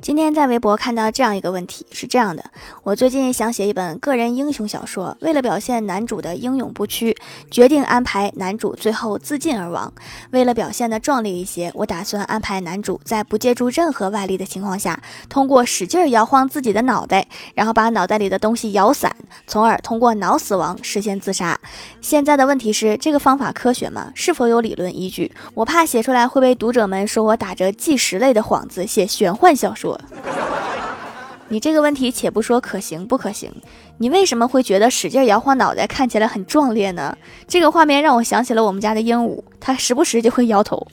今天在微博看到这样一个问题，是这样的：我最近想写一本个人英雄小说，为了表现男主的英勇不屈，决定安排男主最后自尽而亡。为了表现的壮烈一些，我打算安排男主在不借助任何外力的情况下，通过使劲摇晃自己的脑袋，然后把脑袋里的东西摇散，从而通过脑死亡实现自杀。现在的问题是，这个方法科学吗？是否有理论依据？我怕写出来会被读者们说我打着纪实类的幌子写玄幻小说。你这个问题，且不说可行不可行，你为什么会觉得使劲摇晃脑袋看起来很壮烈呢？这个画面让我想起了我们家的鹦鹉，它时不时就会摇头。